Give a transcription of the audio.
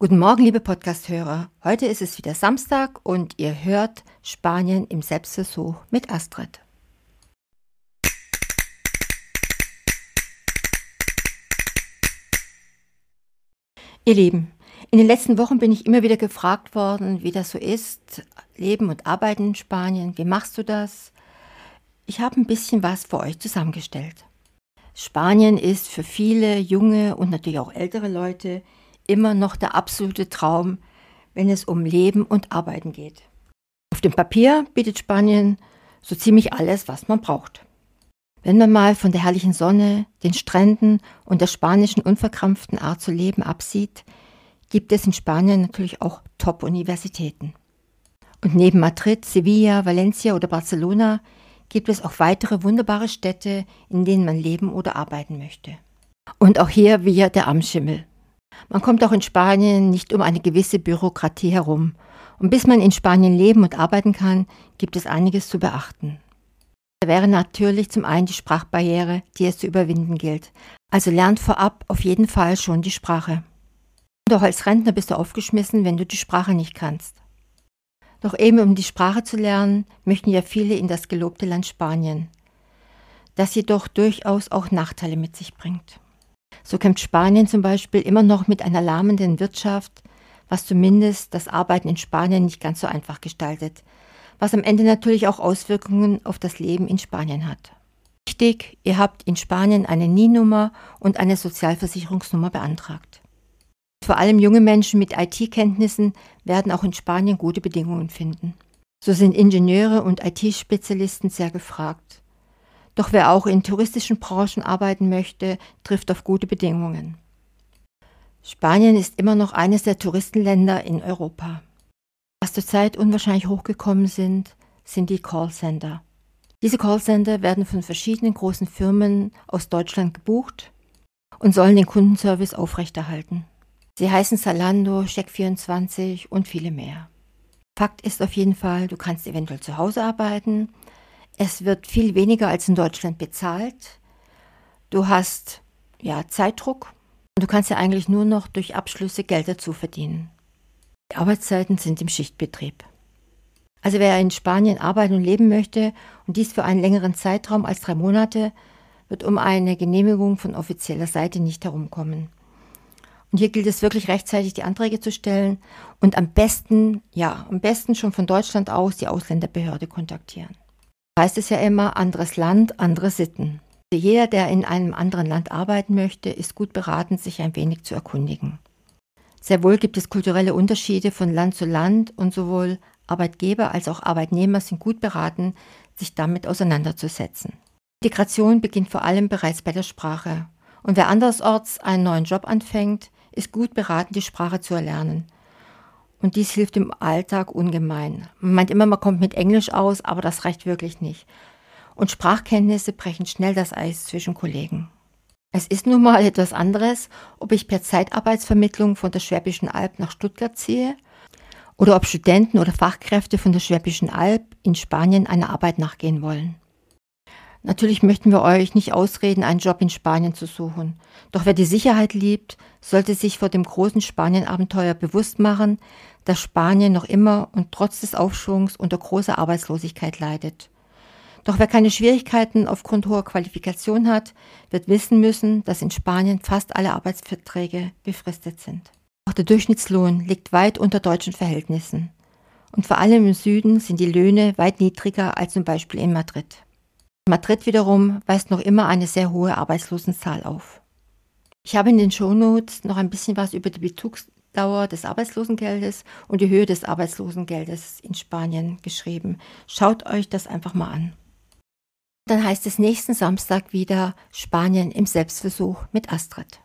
Guten Morgen, liebe Podcast-Hörer. Heute ist es wieder Samstag und ihr hört Spanien im Selbstversuch mit Astrid. Ihr Lieben, in den letzten Wochen bin ich immer wieder gefragt worden, wie das so ist, Leben und Arbeiten in Spanien. Wie machst du das? Ich habe ein bisschen was für euch zusammengestellt. Spanien ist für viele junge und natürlich auch ältere Leute immer noch der absolute Traum, wenn es um Leben und Arbeiten geht. Auf dem Papier bietet Spanien so ziemlich alles, was man braucht. Wenn man mal von der herrlichen Sonne, den Stränden und der spanischen unverkrampften Art zu leben absieht, gibt es in Spanien natürlich auch Top-Universitäten. Und neben Madrid, Sevilla, Valencia oder Barcelona gibt es auch weitere wunderbare Städte, in denen man leben oder arbeiten möchte. Und auch hier wieder der Amtsschimmel. Man kommt auch in Spanien nicht um eine gewisse Bürokratie herum. Und bis man in Spanien leben und arbeiten kann, gibt es einiges zu beachten. Da wäre natürlich zum einen die Sprachbarriere, die es zu überwinden gilt. Also lernt vorab auf jeden Fall schon die Sprache. Auch als Rentner bist du aufgeschmissen, wenn du die Sprache nicht kannst. Doch eben um die Sprache zu lernen, möchten ja viele in das gelobte Land Spanien, das jedoch durchaus auch Nachteile mit sich bringt. So kämpft Spanien zum Beispiel immer noch mit einer lahmenden Wirtschaft, was zumindest das Arbeiten in Spanien nicht ganz so einfach gestaltet, was am Ende natürlich auch Auswirkungen auf das Leben in Spanien hat. Wichtig, ihr habt in Spanien eine NIE-Nummer und eine Sozialversicherungsnummer beantragt. Vor allem junge Menschen mit IT-Kenntnissen werden auch in Spanien gute Bedingungen finden. So sind Ingenieure und IT-Spezialisten sehr gefragt. Doch wer auch in touristischen Branchen arbeiten möchte, trifft auf gute Bedingungen. Spanien ist immer noch eines der Touristenländer in Europa. Was zurzeit unwahrscheinlich hochgekommen sind, sind die Callcenter. Diese Callcenter werden von verschiedenen großen Firmen aus Deutschland gebucht und sollen den Kundenservice aufrechterhalten. Sie heißen Zalando, Check24 und viele mehr. Fakt ist auf jeden Fall, du kannst eventuell zu Hause arbeiten. Es wird viel weniger als in Deutschland bezahlt. Du hast ja Zeitdruck und du kannst ja eigentlich nur noch durch Abschlüsse Geld dazu verdienen. Die Arbeitszeiten sind im Schichtbetrieb. Also wer in Spanien arbeiten und leben möchte und dies für einen längeren Zeitraum als drei Monate, wird um eine Genehmigung von offizieller Seite nicht herumkommen. Und hier gilt es wirklich rechtzeitig die Anträge zu stellen und am besten, ja, am besten schon von Deutschland aus die Ausländerbehörde kontaktieren. Heißt es ja immer, anderes Land, andere Sitten. Jeder, der in einem anderen Land arbeiten möchte, ist gut beraten, sich ein wenig zu erkundigen. Sehr wohl gibt es kulturelle Unterschiede von Land zu Land und sowohl Arbeitgeber als auch Arbeitnehmer sind gut beraten, sich damit auseinanderzusetzen. Integration beginnt vor allem bereits bei der Sprache. Und wer andersorts einen neuen Job anfängt, ist gut beraten, die Sprache zu erlernen. Und dies hilft im Alltag ungemein. Man meint immer, man kommt mit Englisch aus, aber das reicht wirklich nicht. Und Sprachkenntnisse brechen schnell das Eis zwischen Kollegen. Es ist nun mal etwas anderes, ob ich per Zeitarbeitsvermittlung von der Schwäbischen Alb nach Stuttgart ziehe oder ob Studenten oder Fachkräfte von der Schwäbischen Alb in Spanien einer Arbeit nachgehen wollen. Natürlich möchten wir euch nicht ausreden, einen Job in Spanien zu suchen. Doch wer die Sicherheit liebt, sollte sich vor dem großen Spanien-Abenteuer bewusst machen, dass Spanien noch immer und trotz des Aufschwungs unter großer Arbeitslosigkeit leidet. Doch wer keine Schwierigkeiten aufgrund hoher Qualifikation hat, wird wissen müssen, dass in Spanien fast alle Arbeitsverträge befristet sind. Auch der Durchschnittslohn liegt weit unter deutschen Verhältnissen. Und vor allem im Süden sind die Löhne weit niedriger als zum Beispiel in Madrid. Madrid wiederum weist noch immer eine sehr hohe Arbeitslosenzahl auf. Ich habe in den Shownotes noch ein bisschen was über die Bezugsdauer des Arbeitslosengeldes und die Höhe des Arbeitslosengeldes in Spanien geschrieben. Schaut euch das einfach mal an. Dann heißt es nächsten Samstag wieder Spanien im Selbstversuch mit Astrid.